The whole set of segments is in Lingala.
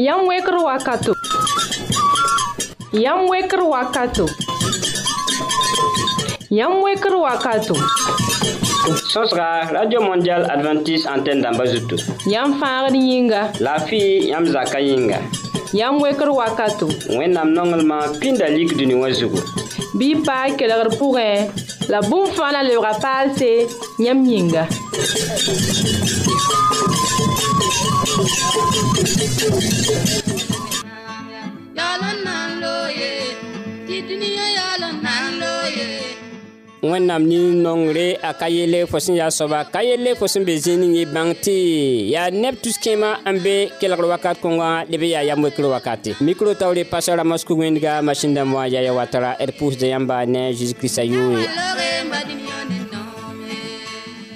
Yam weker wakato. Yam weker wakato. Yam weker wakato. Sosra, Radio Mondial Adventist Antenne d'Ambazuto. Yam fangr yinga. La fille yam zaka yinga. Yam weker wakato. Wenam normalement pindalik duni Bi pa kelegr pourin. La boum la lebra palse. Yam yinga. wẽnnaam nin-nongre a ka yelle fo sẽn yaa soaba ka yelle fo sẽn be zĩig ning y bãng tɩ yaa neb tus-kẽemã n be kelgr wakat kõngã leb yaa yam wekr wakate micro taoore pasara mosku wẽndga masin dãmbã yaya watara d pʋʋsda yãmba ne zeezi kiristã yooe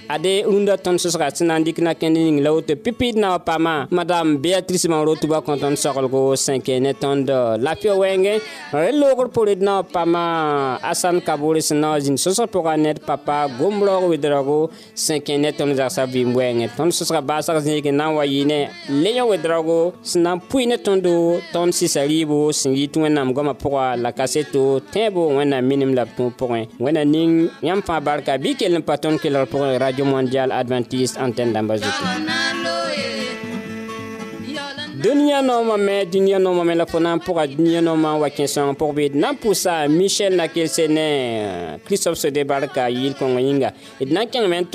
ade rũndã tõnd sõsga sẽn na n dɩk na kẽnd ning la woto pipɩɩd na wã paamã madam beatrice mauro tɩ ba kõ tõnd soglgo sẽn kee ne tõnd lafɩa wɛɛngẽ rel loogr pored na wã paamã asan kabore sẽn na wã zĩnd sõsg pʋga ned papa gom raoog wed raoogo sẽn kẽ ne tõnd zagsã vɩɩm wɛɛngẽ tõnd sõsga baasg zĩig n na n wa yɩ ne le yã wed raoogo sẽn na n pʋɩ ne tõndo tõnd sɩsa rɩɩbo sẽn yɩ tɩ wẽnnaam goamã pʋga la ka se to tẽebo wẽnnaam minim la b tũu pʋgẽ wẽna ning yãmb fãa barka bɩ kell n pa tõnd kelgr pʋgẽ radio mondiale adventiste antenne d'ambassade. Dunia noma mɛ duniɲa la fona pour duniɲa noma wa pour, pʋg bɩ d na Michel pʋsa michɛl nakelse ne kristop sode barka yɩɩl kõngã yĩnga d na n kẽngme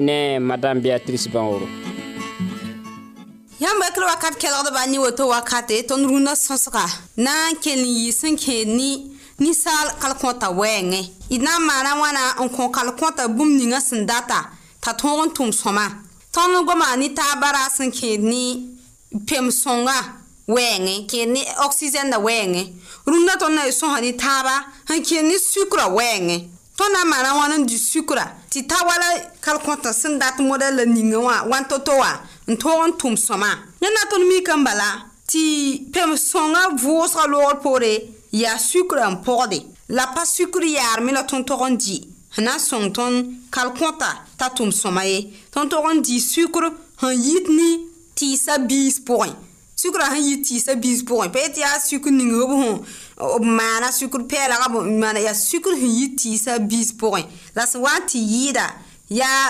ne madame beatrice bãoro yãmb bakr wakat de ne woto wakate ton runa sõsga na n kell ni ninsaal kalkõta wɛɛngẽ d na n maana wãna n kõ kalkõta bũmb ningã sẽn data t'a tõog n tʋm sõma tõnd goama ne taaba ra sẽn kẽed ne pem sõnga wɛɛngẽ kẽed ne oxygɛnda wɛɛngẽ rũndã tõnd na ye sõsa ne taaba sẽn kẽed ne sukra wɛɛngẽ tõnd na n maana wãn n di sukra tɩ ta wala kalkõta sẽn dat moda la ninga wã wãn to-to wã n tõog n tʋm sõma yẽ na tõnd mik n bala tɩ pem sõnga vʋʋsga loogr poore yaa sukrã n pʋgde la pa sukr yaarme la tõnd-tog n di n na n sõng tõnd kalkõta t'a tʋm sõma ye tõnd-tog n di sukr sẽn yit ne tɩɩsa biis pʋgẽ sukrã sẽn yit tɩɩsa biis pʋgẽ pa yetɩ yaa sukr ning b sẽn b oh, maana sukr pɛɛlga b maana yaa sukr sẽn yit tɩɩsa biis pʋgẽ la sẽn wa n tɩ yɩɩda yaa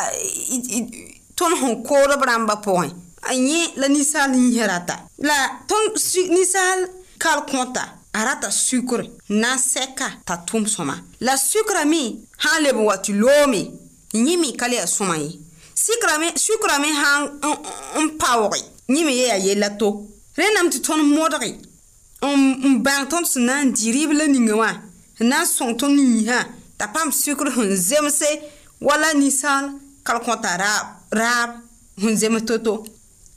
tõnd sẽn koodb rãmbã pʋgẽ n yẽ la ninsaal yĩsã rata la tõnd ninsaal kalkõta a rata sukr na n sɛka t'a tʋʋm sõma la sukrame sã n leb n wa tɩ loome yẽ me ka le yaa sõma ye sukrame sã n paooge yẽ me ye yaa yella to rẽnnaam tɩ tõnd modge n bãng tõnd sẽn na n dɩ rɩɩb la ninga wã n na n sõng tõnd niisã t'a paam sukr sẽn zemse wala ninsaal kalkõ t'a raab raab sẽn zems to-to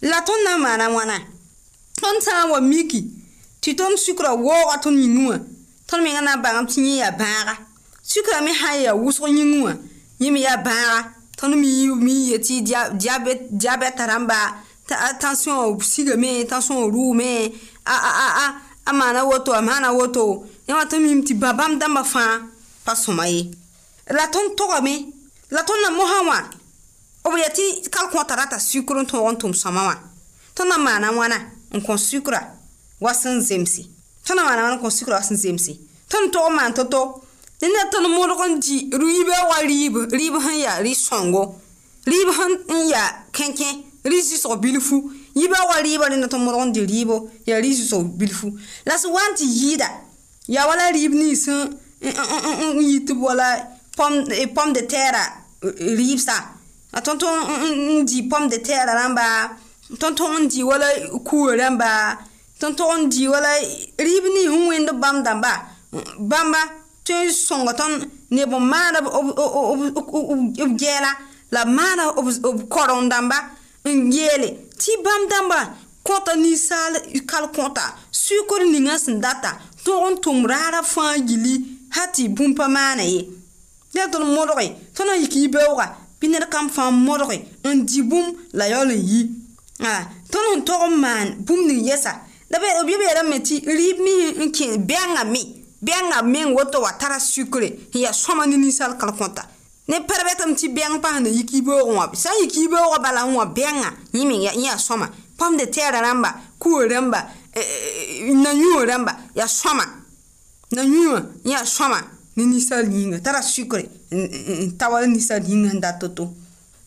la tõnd na n maana wãna tõnd sã n wa miki tɩ tõnd sukra waooga tõnd yĩng wã tõnd mengã na n bãngam tɩ yẽ yaa bãaga sukra me sã n yaa wʋsg yĩng wã yẽ me yaa bãaga tõnd mi mi ye tɩ diabɛta rãmba tension sigame tension rʋʋme a a a a a maana woto a maana woto yẽ wã tõnd mim tɩ bãmbãmb dãmbã fãa pa sõma ye la tõnd togame la tõnd na mosã wã b yaa tɩ kalkõota rata sukr n tõog n tʋm sõma wã tõnd na maana wãna n kõ sukra wa sẽn zemse tõnd n maana n kõ sikra wa sẽn zemse tõnd tog n maan to-to ne ne tõnd modg n di riibã wa riib riib sẽn yaa ri-sõngo riib sẽn yaa kẽkẽ ri-zɩsg bilfu yibã wa riibã rẽnda tõnd modg n di riibo yaa ri-zɩsg bilfu la sẽn wa n tɩ yɩɩda yaa wala riib nins n yɩ tɩ b wala pom eh, de tɛɛra riibsã tõnd tõnd n di pom de tɛɛra rãmba tõnd tõnd n di wala kuurã rãmba tõnd tog n dii wala rɩɩb nii sẽn wẽnd bãmb dãmba bãmba tõe n sõnga tõnd neb n maana b gɛɛla la maana b korem dãmba n yeele tɩ bãmb dãmba kõta ninsaal kal kõta sʋɩkd ningã sẽn data tõog n tʋm raara fãa yili ha tɩ bũmb pa maana ye la tõnd modge tõnd n yik yi beooga ah, bɩ ned kam fãa modge n di bũmb la yaool n yi tõnd sẽn tog n maan bũmb ning yɛsa da be bi be ram meti ri mi ki benga mi benga mi woto wa tara sukre ya soma ni nisal kal konta ne perbetam ti beng pa ne yiki bo wa sa yiki bo wa bala wa benga yimi ya ya soma pom de terre ramba ku ramba euh, euh, na nyu ramba ya soma na nyu ya soma ni nisal yinga tara sukre tawal nisal yinga nda toto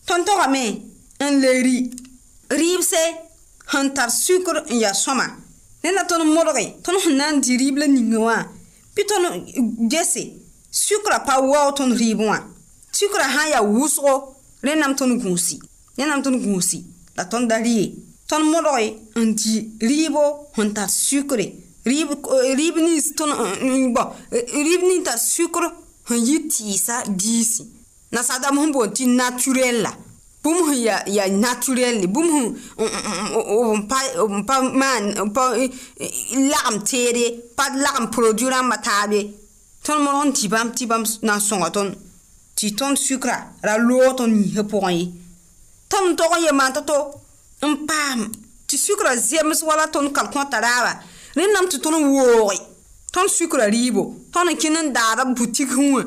tonto ga me en le ri ribse hantar sukre ya soma ne na tõnd modge tõnd sẽn na n dɩ rɩɩb la ninga wã bɩ tõnd gese sukra pa wao tõnd rɩɩb wã sukra sã n yaa wʋsgo rẽnnaam tõnd gũusi rẽnnaam tõnd gũusi la tõnd da rɩɩ tõnd modge n dɩ rɩɩbo sẽn tar sukre rɩɩb eh, nins tõnd eh, bɔ eh, rɩɩb nin tar sukr sẽn yɩ tɩɩsa biisi nasaadam sẽn boond tɩ naturɛl la bũmb sẽn ya, ya naturɛl bũmb sẽn pa maan pa lagem teere pa lagem produit rãmbã taabe tõnd mor sẽn tɩ bãmb tɩ bãmb na n sõnga tõnd tɩ tõnd sukra ra loog tõnd niisã pʋgẽ ye tõmb n tog n ye maan to-to n paam tɩ sukra zems wala tõnd kalkõta raaba rẽnnaam tɩ tõnd wooge tõnd sukra riibo tõnd n kẽnd n daara butik wã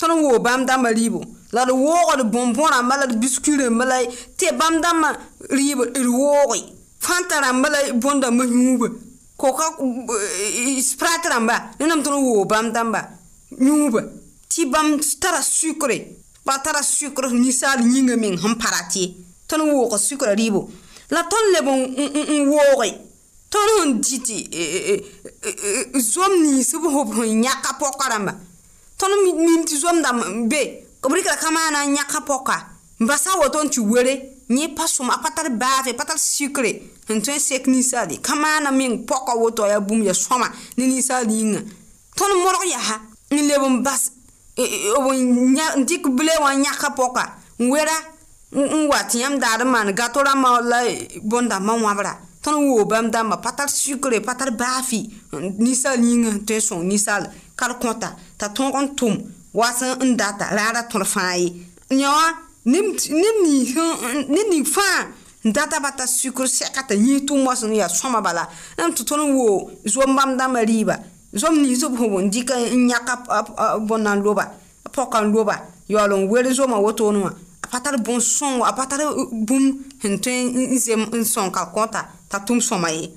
tõnd n woog bãmb dãmbã riibo la d woogd bõn-bõ rãmbã la d biski rãmbã la tɩ bãmb dãmbã rɩɩb d wooge fãnta rãmbã la bõn dãmbã yũuba koka sprat rãmba ne nam tõnd woo bãmb dãmba yũuba tɩ bãmb tara sukre pa tara sukr ninsaal yĩnga meng sẽn para tɩ ye tõnd woog sukra rɩɩbo la tõnd leb n wooge tõnd sẽn dɩ tɩ zom ninsb f sẽn yãka pɔka rãmba tõnd min tɩ zomdã be b rɩkra ka maana n yãka pɔka n pa sã n woto n tɩ were yẽ pa sõma pa tar baafe pa tar sikre n tõe n sek ninsaale ka maana meng pɔka woto yaa bũmb ya sõma ne ninsaal yĩngã tõnd morg yaa n leb n bas n dɩk bile wã n yãka pɔka n wera n wa tɩ yãmb daad n maan gato rãmbã la e, bõn-dãmbã wãbra tõnd n woo bãmb dãmbã pa tar sukre pa tar baafɩ ninsaal yĩngã n tõe n sõng ninsaal kar kõta t'a tõog n tʋm wa sẽn n data la a ra tõr fãa ye yã wã ne ning fãa n data bata sukr sɛka t'a yĩs tʋʋm wa sẽn yaa sõma bala n tɩ tõnd woo zom bãmb dãmbã rɩɩba zom nins b fo n dɩk n yãka bõn n loba pɔka n loba yaool n wer zomã wotone wã a pa tar bõn sõng a pa tar bũmb sẽn tõe n zem n sõng ka kõta t'a tʋm sõma ye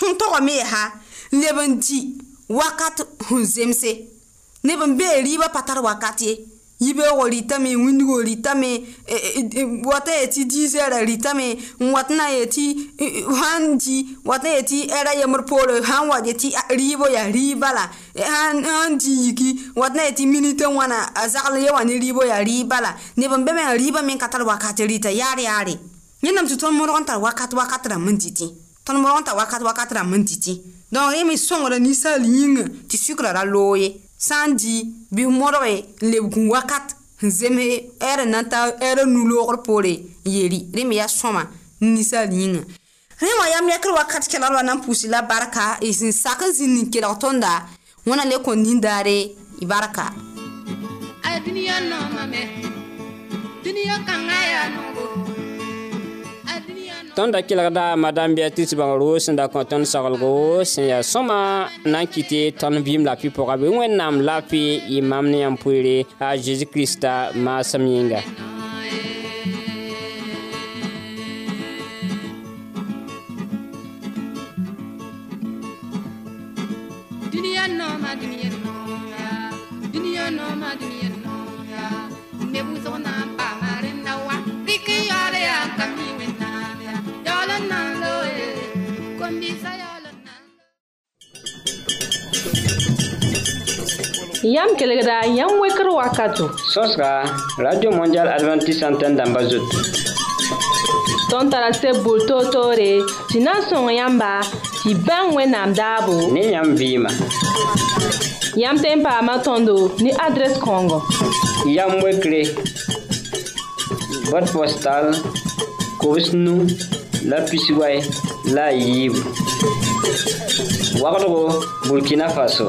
sẽn togame ha n leb n di wakat sẽn zemse neb n beer yɩ ba pa tar wakat ye yɩ beoogo rɩtame wĩndgo rɩtame wata ye tɩ diizɛrã rɩtame n wat na ye tɩ sãn di wata ye tɩ ɛra yembr poore sãn wa ye tɩ rɩɩbo yaa rɩɩ bala sãn e, di yiki wat na ye tɩ minitã wãna a zagl ye wa ne rɩɩbo yaa rɩɩ bala neb n be me n rɩɩbã me n ka tar wakat rɩta e yaar yaare yẽnnaam tɩ tõnd modg n tar wakat wakat rãmb n dɩtẽ tõnd modg n tar wakat wakat rãmb n dɩtẽ donc rẽ e me sõngda ninsaal yĩngã tɩ sukrã ra loo ye sã n dɩ bɩ modge n lebg n wakat n zems ɛɛr n na n ta ɛɛrã nu-loogr poore n yeeli rẽ me yaa sõma n ninsaal yĩnga rẽ wã yam lɛkr wakat kelgrã na n pʋʋsy la barka sẽn e sak n zĩnd n kelg tõnda wẽna le kõn nindaare y barka a dũniyã noomame dũniyã kãngã yaa noogo tõnd da kelgda madam beatrice bãng roos sẽn da kõ tõnd soglgo sẽn yaa sõma na n kɩtɩ tõnd vɩɩm la pɩ pʋga bɩ wẽnnaam la pɩ mam ne yãmb poeere a zeezi kirista maasem yĩnga Duniya nɔɔma duniya nɔɔya, duniya nɔɔma duniya nɔɔya, ne b'u sɔgɔ n'an Yam kelegda, yam wekr wakato. Sos ka, Radio Mondial Adventist Santen damba zotou. Ton tarase boul to to re, si nan son yamba, si ben we nam dabo. Ne yam vima. Yam tempa matondo, ni adres kongo. Yam wekre, bot postal, kowes nou, la pisiway, la yib. Wakro, Burkina Faso.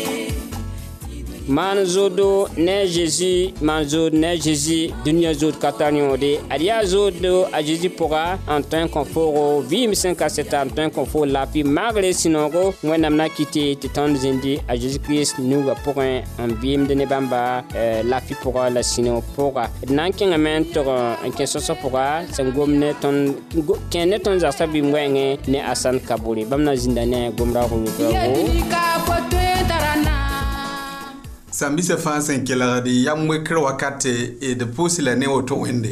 maan zodo ne zeezi maan zod ne zeezi dũniyã zod ka tar yõode ad yaa a zeezi pʋga n tõe n kõ foogo vɩɩm sẽn ka seta n tõe n kõ la maagre sũ-noogo wẽnnaam na kɩte tɩ tõnd zĩndi a zeezi kirist nuga pʋgẽ n vɩɩmd ne bãmba lafɩ pʋga la sũ-noog pʋga d na n kẽngame n tog n kẽ sõsg pʋga sẽn gom ne tõnd kẽ ne tõnd zagsã wɛɛngẽ ne a sãn kabore bãmb na zĩnda ne samisa bisã fãa sẽn yamwe yam wekr wakate d eh, pʋʋsy la ne woto wẽnde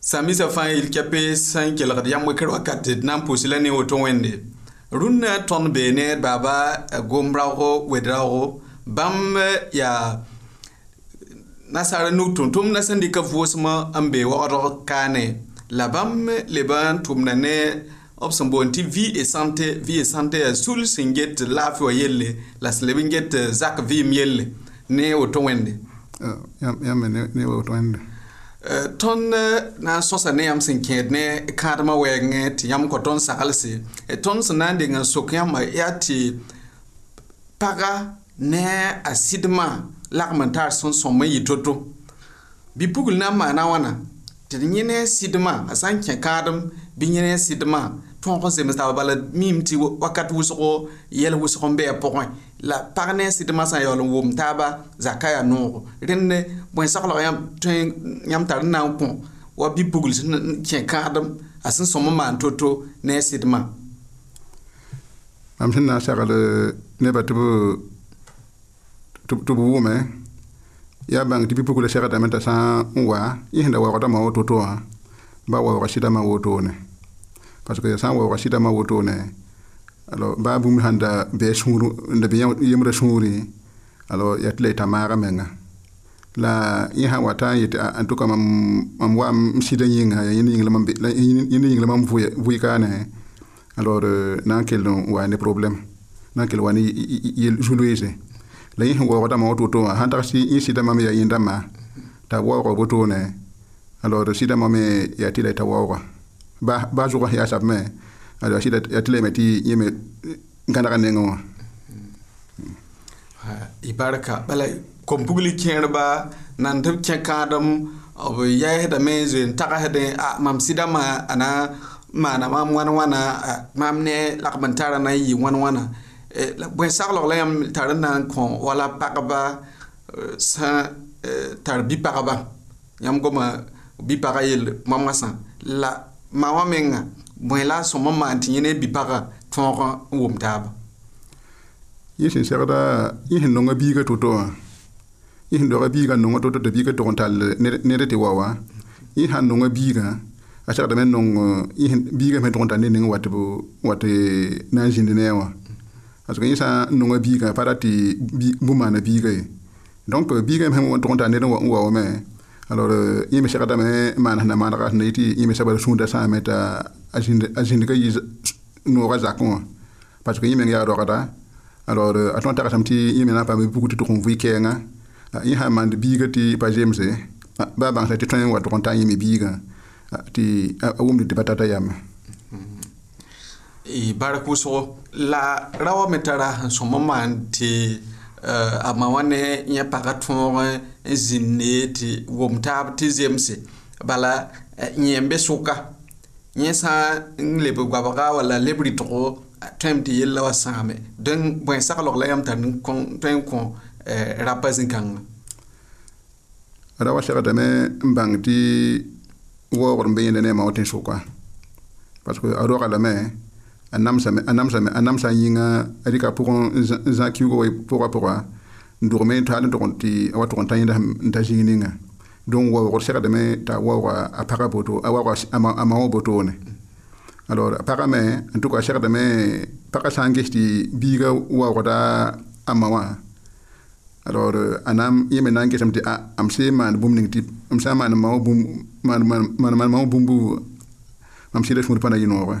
sãn-bisã fãa yel kɛpe sẽn kelgd yam wekr wakate d na ne woto wẽnde runa tõnd bee ne baaba gom raoogo wed raoogo bãmb yaa nasaara nug tʋm-tʋmdã sẽn dɩka n la bãmb leb n tʋmda ne b sẽn boond tɩ vɩ e sãnte vɩ e sãnte yaa e sul sẽn get laafɩ wã yelle la sẽn leb n get eh, zak vɩɩm yelle ne woto wẽnde eh, yãmbe ne woto wẽnde eh, tõnd na n sõsa ne yãmb sẽn kẽed ne kãadmã wɛɛngẽ tɩ yãmb kõ tõnd saglse tõnd sẽn na n deng n sok yãmba yaa tɩ paga ne a sɩdmã lagm n taar sẽn sõm n yɩ to-to bipugl na n maana wãna tɩ d yẽ ne sɩdmã a sã n kẽ kãadem bɩ yẽ ne sɩdmã tõog n zems taaba bala miim tɩ wakat wʋsgo yɛl wʋsg n bɩa pʋgẽ la pag ne a sɩdmã sã n yaool n wʋm taaba zakã yaa noogo rẽnd bõe-soglg tõe yãmb tar n na n kõ wa bi-bugl sẽn kẽ kãadem a sẽn sõm n maan to-to ne a sɩdmã mam sẽn na n segl nebã tɩ b wʋme yaa bãng tɩ bi-pugla segdame t'a sã n wa yẽsẽnda waoogdãmã woto to wã ba waoog sɩdãmã wotone parce que sã n waooga sɩdãmã wotone alo baa bũmb sãn da bɩ sũur da bɩ yemda sũuri alo yaa tɩ la y ta maaga menga la yẽ sã n wa ta n yetɩ n tʋka mam wa m sɩda yĩnga yaa yẽnd yĩngla mam ne alors na n kell n wa ne problème na n kell wa ne yel zu-loeeze la yẽ sẽn waoogdãmã wã woto wã sãn tag yẽ sɩda mam yaa yẽndãmbã t'a waooga ne alors sɩda mam yaa tɩ la y ta waooga ba ba zʋgs yaa sab me a sɩda yaa tɩ la yeme tɩ yẽme gãdga nengẽ wã y barka bala kompugli kẽerbã nan tɩ b kẽ kãadem b yɛɛsdame n zoeen tagsdẽ a mam sɩdãmã a na maana mam wãn wãna mam ne lagb n tara na n yɩ wãn wãna bõe-saglg la yãmb tar n na n kõ wala pagba sã tar bi-pagba yãmb goma bi-pagã yel mam wã sã la ma wã menga bõe la a sõm n maan tɩ yẽ ne bipaga tõog n wʋm taaba yẽ sẽn segda yẽ sẽn nonga biiga to-to wã yẽ sẽn doga biigã nonga to-to t'a biigã tog n tall ned tɩ wa wa yẽ sã n nonga biigã a segdame n nong biigã me tog n tall ne ning wat wat na n zĩnd neã wã parce que yẽ sã n nonga biigã pa ra tɩ bũ maana biigã ye donc biigã me sẽn tog n tall ned n wa wame alors yẽme segda me maana sẽn na maanega sẽn na yetɩ yẽme sabã da sũurda sã n me t'a a zĩndga yɩ noogã zakẽ wã parce que yẽ meng yaa rogda alors euh, a tõnd tagsame tɩ yẽ me na n paam pug tɩ tʋg n vɩɩ kɛɛngã yẽ sã n maand biigã tɩ pa zemse baa bãngsa tɩ tõe n wa tʋg n ta n yẽ me biigã tɩ a wʋmd ah, tɩ ah, pa tata yame eh, bark wʋsgo la ra wa me tara sẽn sõm n maan tɩ Eh, a eh, eh, ma wa ne yẽ pagã tõog n zĩnd ne tɩ wʋm taab tɩ zemse bala yẽm be sʋka yẽ sã n leb goabga walla leb rɩtgo tõem tɩ yella wa sãame dẽn bõe-saglg la yãmb tar tõe n kõ rapa zĩ-kãngã ra wa segdame n bãng tɩ waoogd n be yẽnda neemã wa tɩ sʋka parce que a roaglame a namsame a namsame a namsa yĩnga rɩka pʋgẽ zã kiugo wa pʋga pʋga n dʋgme tɩ hal n tʋg tɩ a wa tʋg n tã yẽnda n ta zĩig ninga dõnc waoogd segdame tɩ a waooga a paga boto a waooga a ma wã botone alors a paga me n tʋka segdame paga sã n ges tɩ biiga waoogda a ma wã alors a na n yẽ me na n gesem tɩ a m sɩ maan bũmb ning tɩ m sã n maan ma wã bũmb maan maan ma wã bũmbu mam sɩda sũur pa na yɩ noogẽ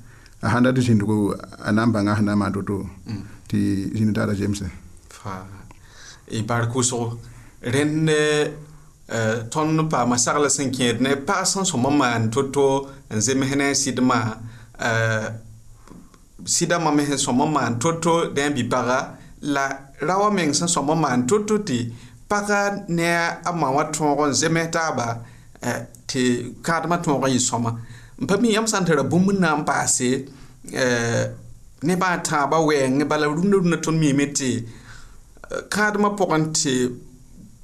han dat sind go an nambang a na to to di sin da da jemse fa e bar ko so ren ne e, ton no pa ma sa la cinquième ne pa sans so mama an to to en zeme hene sidma euh sida mama hen so mama an to to den bi para la rawa meng sans so mama an to to ti paka ne a ma wa to ron zeme ta ba euh ti kadma to ron yi soma Eh, pa mi yãmb sã n tara bũmb na n paase nebã a tãabã wɛɛngẽ bala rũndã rũndã na ton mi meti kad ma pokanti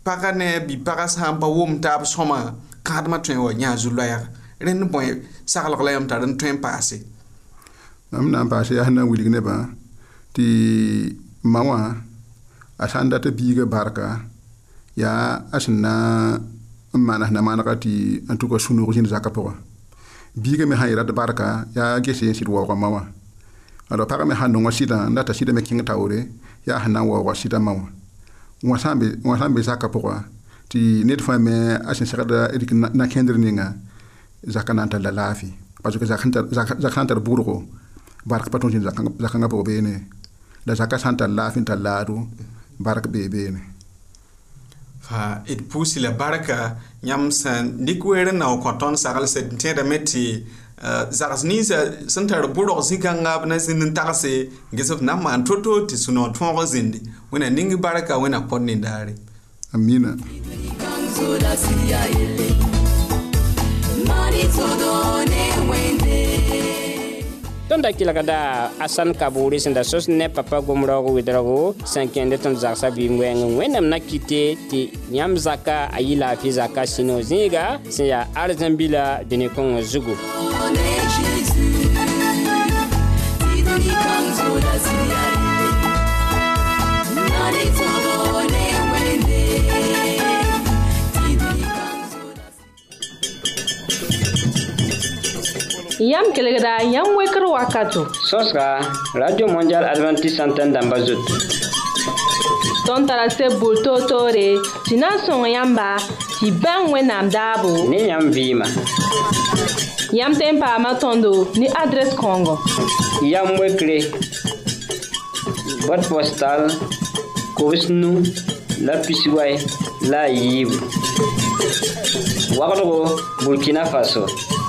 pakane bi pakas ha ba wum wʋm taab sõma kãadmã tõe n wa yãa zu-loɛɛg rẽnd bõe saglg la yãmb ta n twen n nam na ya na wili ne ba ti mawa asanda te biga barka ya asna mana na mana maanas biiga me sãn yeelad barka yaa ges yen sɩd waoogã wã ad pagã me sãn nongo sɩdã n data sɩdã me kẽng taoore yaa sẽn na n waooga sɩdã mã wã wã sã n be zakã pʋga tɩ ned fãa me a sẽn segda rɩk nakẽndr ninga zakã na n tar la laafɩ parce que zak sã n tar bʋʋdgo bark pa tõnd tɩ zakãngã pʋg beene la zakã sã n tar laafɩ n tar laado bark bee beene ha d pusi la barka yãmb sẽn dɩk weer n na n kõ tõnd saglsd tẽedame tɩ eh, zags ninsã sẽn tar bʋrg zĩ-kãngã b na zĩnd n tagse ges b na n maan to-to tɩ sũ-noog tõog zĩndi wẽna ning barka wẽna kõd nindaare amina todo ne wende tõnd da kelgda asãn kabore sẽn da sõs ne papa gom raoogo wedraoogo sẽn kẽende tõnd zagsã bɩɩm wɛɛngẽ wẽnnaam na kɩte tɩ yãmb zaka a yɩ laafɩ zakã sũ-no zĩiga sẽn yaa arzãn bila dũni-kõngã zugu Yam kelegra, yam weker wakato. Sos ka, Radio Mondial Adventist Santen damba zot. Ton tarase boul to to re, si nan son yamba, si ben we nam dabo. Ne yam vima. Yam tempa matondo, ni adres kongo. Yam wekre, bot postal, kowes nou, la pisiway, la yib. Wakdo, Burkina Faso.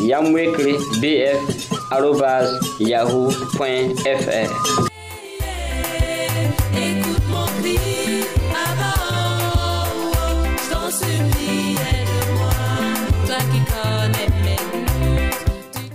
Yamweekly bf arrobas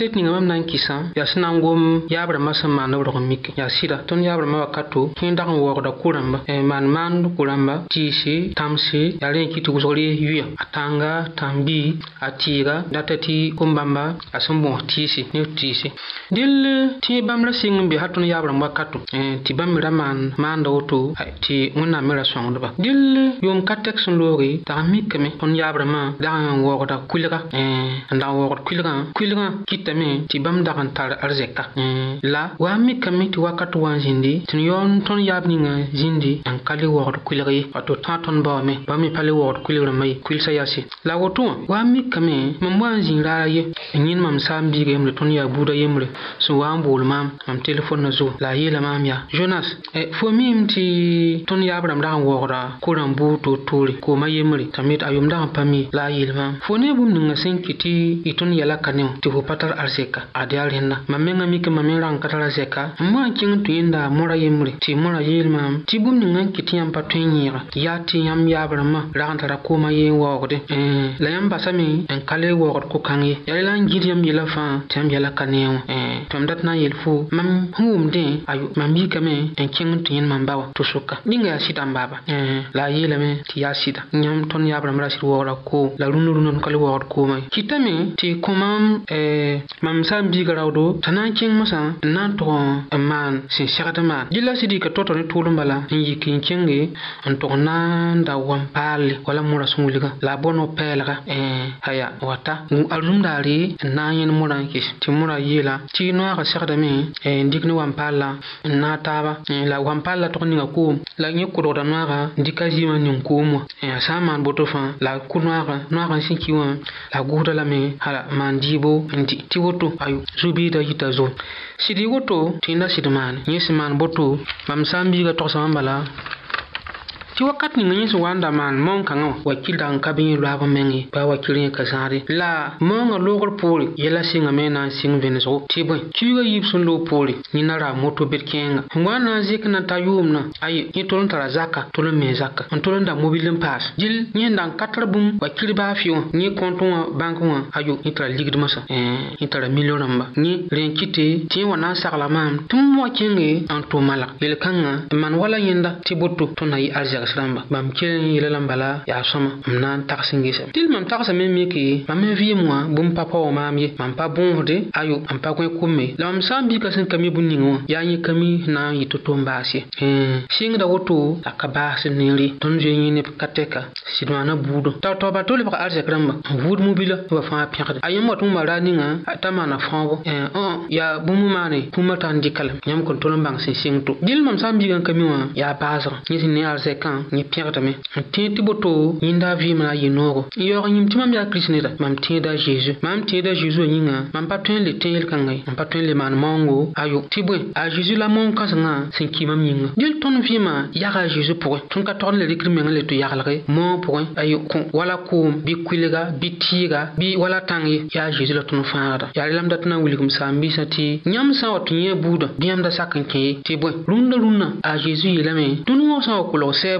set ninga mam na n kɩsã yaa sẽn na n gom yaab rãmbã sẽn maan b rog n mike yaa sɩda tõnd yaab rãmbã wakato tõe n dag n waoogda kʋ-rãmba maan maand kʋ-rãmba tɩɩse tãmse yaa rẽ kɩ tɩ wʋsgr yʋa a tãnga tãmbi a tɩɩga data tɩ kom-bãmba a sẽn bõos tɩɩse ne tɩɩse dẽl tɩ bãmb ra sɩng n be ha tõnd yaab rãmb wakato tɩ bãmb me ra maan maanda woto tɩ wẽnnaam me ra sõngdba dẽl yoom ka tɛk sẽn looge tag mikame tõnd yaab rãmbã dag n waoogda koelga tame tɩ bãmb dag n tar arzɛka la wa n mikame tɩ wakat wã n zĩndi tɩ n yaool tõnd yaab ningã zĩndi n ka le waogd koelg ye wato tã tõnd ba baoame bãmb me pa le waogd koelg rãmbã ye koelsa yase la woto wã wa mikame mam wa n zĩig raara ye n yẽnd mam sã n biiga yembre tõnd yaa buudã yembre sẽn wa n bool maam mam telefõnnã zugu la a yeela maam yaa jonas fo mim tɩ tõnd yaab rãmb dag n waoogda ko rãmb buud toor-toore kooma yembre tame tɩ a yʋmdag n pa mi la a yeel maam fo ne bũmb ninga sẽn kɩ tɩ y tõnd yɛla ka ne wã tɩ fo pa tar a zeka ad yaa rẽnda mam menga mike mam me rãng ka tara zɛka n maa kẽng tɩ yẽnda mora yembre tɩ morã yeelmam tɩ bũmb ning n kɩt tɩ yãmb pa tõe n yẽega yaa tɩ yãmb yaabrãmbã rag n tara koomã eh, yee waoogde la yãmb basame n ka le waoogd ko-kãng ye yaa la n gɩd yãmb yɛlã fãa tɩ yãmb yɛlã ka neẽ wã tõnd dat na n yel fo mam sẽn wʋmdẽ ayo mam yikame n kẽng tɩ yẽnd mam ba wã tɩ sʋka ninga yaa sɩda n baaba la a yeelame tɩ yaa sɩda yãmb tõnd yaabrãmb ra sɩd waoogra koom la rũnd rũndã n ka le waoogd koomã ye kɩtame tɩ kõ-mam mam sã n biiga raoodo t'a na n kẽng masã n na n tog n maan sẽn segd n maan yella sɩd yika to-to ne tʋʋl bala n yik n kẽnge n tog na n da wam paalle wala morã sẽn wilgã la a bõn b pɛɛlga aya wata a rũmdaare n na n yẽnd mora n kɩs tɩ mora yeela tɩ noaagã segdame n dɩk ne wam paallã n na taaba la wam paal eh, la tog ninga koom la yẽ kodgda noaga n dɩka zɩɩmã ning koom wã a sã n maan boto fãa la a kʋ noaagã noagã n sẽn ki wã la a gusda lame hala maan diibo n dɩ tɩ woto ayo zu-biidã yita zom sɩd y woto tɩ yẽnda sɩd maane yẽ sẽn maan boto mam sã n biiga togsame n bala tɩ wakat ning yẽ sẽn wa n da maan maoong kãngã wã wakilda n ka bẽ loab meng ye paa wakil yẽ ka zãade la maoongã loogr poore yɛla sɩngame n na n sɩng vẽnesgo tɩ bõe kiuugã yiib sẽn loog poore yẽ na ra moto bed kẽenga n wa n na n zɩk n t'a yʋʋmdã aye yẽ tol n tara zaka tol n me zaka n tol n da mobil n paas dɩl yẽ n da n katr bũmb wakil baafɩ wã yẽ kõnt wã bãnk wã ayo yẽ tara ligd masã eh, yẽ tara milio rãmba yẽ rẽn kɩte tɩ yẽ wa na n sagla maam tɩ m wa kẽnge n tʋʋm malg yel-kãngã n man wala yẽnda tɩ boto tõnd na yɩ arzɛgs tags rãmba bãmb kell n yɩla la bala yaa sõma m na n tags n gesame tɩl mam tagsame mike mam me vɩɩm wã bũmb pa paoo maam ye mam pa bõosde ayo m pa gõe kʋme la mam sã n bɩ ka sẽn ka mi bũ ning wã yaa yẽ ka sẽn na n yɩ to-to baas ye sɩngda woto la ka baasd nin re tõnd zoe yẽ neb ka tɛka sɩd maana buudum t'a taoba tolbg arzɛk rãmba n vʋʋd mobila n wa fãa pẽgd a yãmb wa tɩ wã ra ningã t'a maana fãobo yaa bũmb maane tũumã t'a n dɩka yãmb kõn tol n bãng sẽn sɩng to dɩl mam sã n bɩ n ka mi wã yaa baasgã yẽ sẽn ne arzɛkã wẽnnaam yẽ pẽgdame n tẽeg tɩ boto yĩnda a vɩɩmã a yɩ-noogo n yaoog yĩm tɩ mam yaa kirist neda mam tẽeda a zeezi mam tẽeda zeezi wã yĩngã mam pa tõe n le tẽel kãngã ye mam pa tõe n le maan maoongo ayo tɩ bõe a zeezi la maoon-kãsengã sẽn ki mam yĩnga dẽl tõnd vɩɩmã yaga a zeezi pʋgẽ tõnd ka togd n le rɩkd mengã le tɩ yaglge maoon pʋgẽ ayo kõ wala koom bɩ kuilga bɩ tɩɩga bɩ wala tãng ye yaa zeezi la tõnd fãagda yaa rẽ lame dat na n wilgm saam-biisã tɩ yãmb sã n wa tɩ yẽ buudã dẽemda sak n kẽ ye tɩ bõe rũndã rũnnã a zeezi yeelame dũni wã sã n wa kolg sɛɛb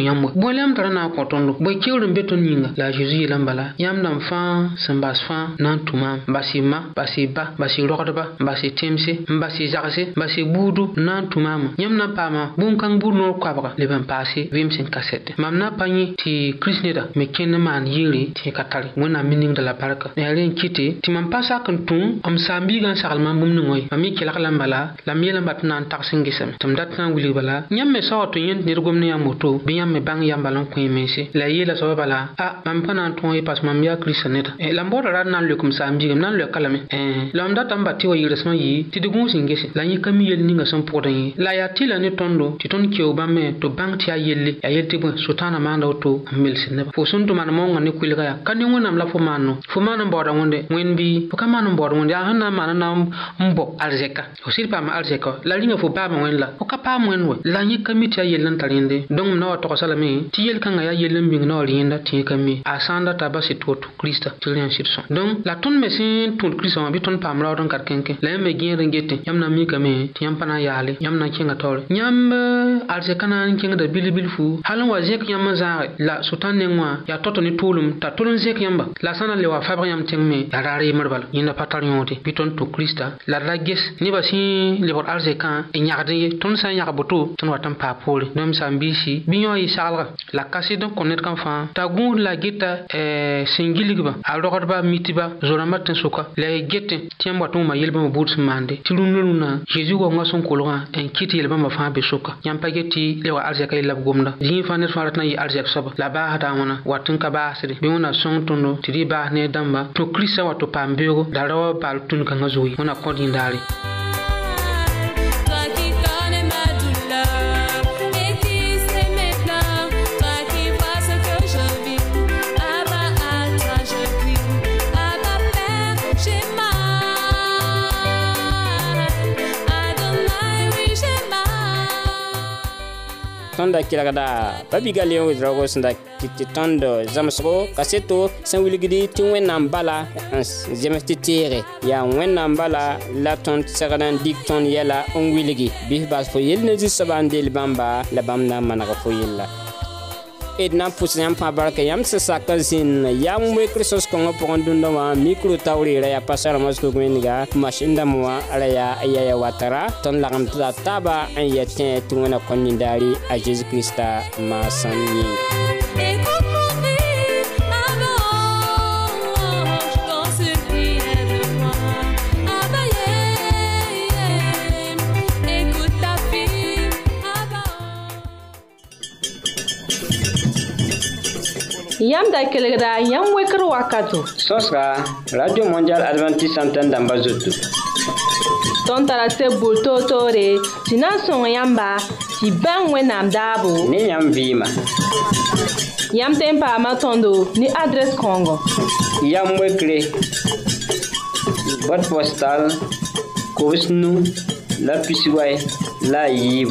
tɩ yãmb wek bõe la yãmb tara na n kõ tõndo bõe keoor n be tõnd yĩnga la a zeezi yeelã n bala yãmb dãmb fãa sẽn bas fãa na n tʋma n bas y ma bas y ba bas y rogdba n bas y temse n bas y zagse n bas y buudu na n tʋmaamã yãmb na n paama kãng buud noor koabga leb n mam na pa yẽ tɩ kirist neda me kẽnd n maan yeere tɩ ka tare wẽnnaam me ningda la barka ne a ren kɩte tɩ mam pa sak n tũ m saam-biigã n sagl mam bũmb ningẽ ye mam y kelg la bala la m yeel n bat n na n tags n gesame tɩ m dat n wilg bala yãmb me tɩ yẽnd ned gomd yãmb woto bɩ yãmb me bang yãmba n mense la y yeela soaba bala a ah, mam pa ye pas mam ya kiristã neda eh, la boodã ra d na n lokem saam bigem na n loɛka lame eh, la m data n wa gese la yẽ ka mi yel ninga sẽn pʋgd ye la ya tɩ la ne ton tɩ tõnd keoog to bang ti tɩ yaa yelle yaa yel tɩ bõe sʋɩtãanã maanda fo sun tɩ ne la fo maanno fo maan n baooda wẽnde wẽnd bɩ fo ka maan n baood wẽnde yaa sẽn fo la rĩngã fo la ka pa wẽnd we la pɔgsalame tɩ yel-kãngã yaa yell n bĩng naoor yẽnda tẽekame a sã ba donc la ton me sẽn tũud kiristã pam bɩ tõnd paam raood n kat kẽnkẽ la yãmb me gẽed n gete yãmb na n mikame tɩ yãmb pa na n yaale yãmb na n kẽnga taoore fu wa la Sutan neng wã yaa to t'a tol n zẽk la sana na le wa fabg yãmb tẽng me yaa raar yembr bala yẽnda pa la d ra ges nebã sẽn lebgd alzekã e n yãgd ye tõnd sã n yãg boto tõnd wat n misalga la kasɩd n kõ ned kam fãa t'a gũus la geta eh, sẽn gilgbã a rogdba zo-rãmbã tɩn soka la y get tẽmb wa tɩ wẽma yel bãmbã buud sẽn maande tɩ rũndã rũnã zeezi waoongã sẽn kolgã n kɩt yel bãmbã fãa be soka yãmb pa get tɩ le wa arzɛkã yella b gomda zĩig fãa ned fãa ratɩ na n yɩ arzɛk-soaba la baasda a wãna wat n ka baasde bɩ wẽna sõng tõndo tɩ d y baas ne dãmba tõ kiristã wa tɩ paam beoogo da ra baal paal tũnd-kãngã zoe wẽna kõd yĩndaare tõnd da kelgda pa bigame wɩdraoogo sẽn da tɩ tõnd zãmsgo ka seto sẽn wilgd tɩ wẽnnaam bala n zems tɩ teege yaa wẽnnaam bala la tõnd segd n dɩk tõnd yɛla n wilgi bɩ bas fo yell ne zu-soabã n bãmba la bãmb na n fo yella E d na n pʋs yãmb fãa barka yãmb sẽn sak n zĩnd yaa wẽkr sõs-kõngã pʋgẽ dũndã wã mikro taoor yeera yaa pa soarama sug wẽnga masin dãmb wã ra yaa yaya watara tõnd lagem tɩ la taaba n ya tẽ tɩ wẽna kõ nindaari a zeezi kirista maasẽn yĩng Yam da kelegra, yam weker wakato. Sos ka, Radio Mondial Adventist Santen damba zotou. Ton tarase boul to to re, si nan son yamba, si ben we nam dabo. Ne yam vima. Yam tempa matondo, ni adres kongo. Yam wekre, bot postal, kowes nou, la pisiway, la yib.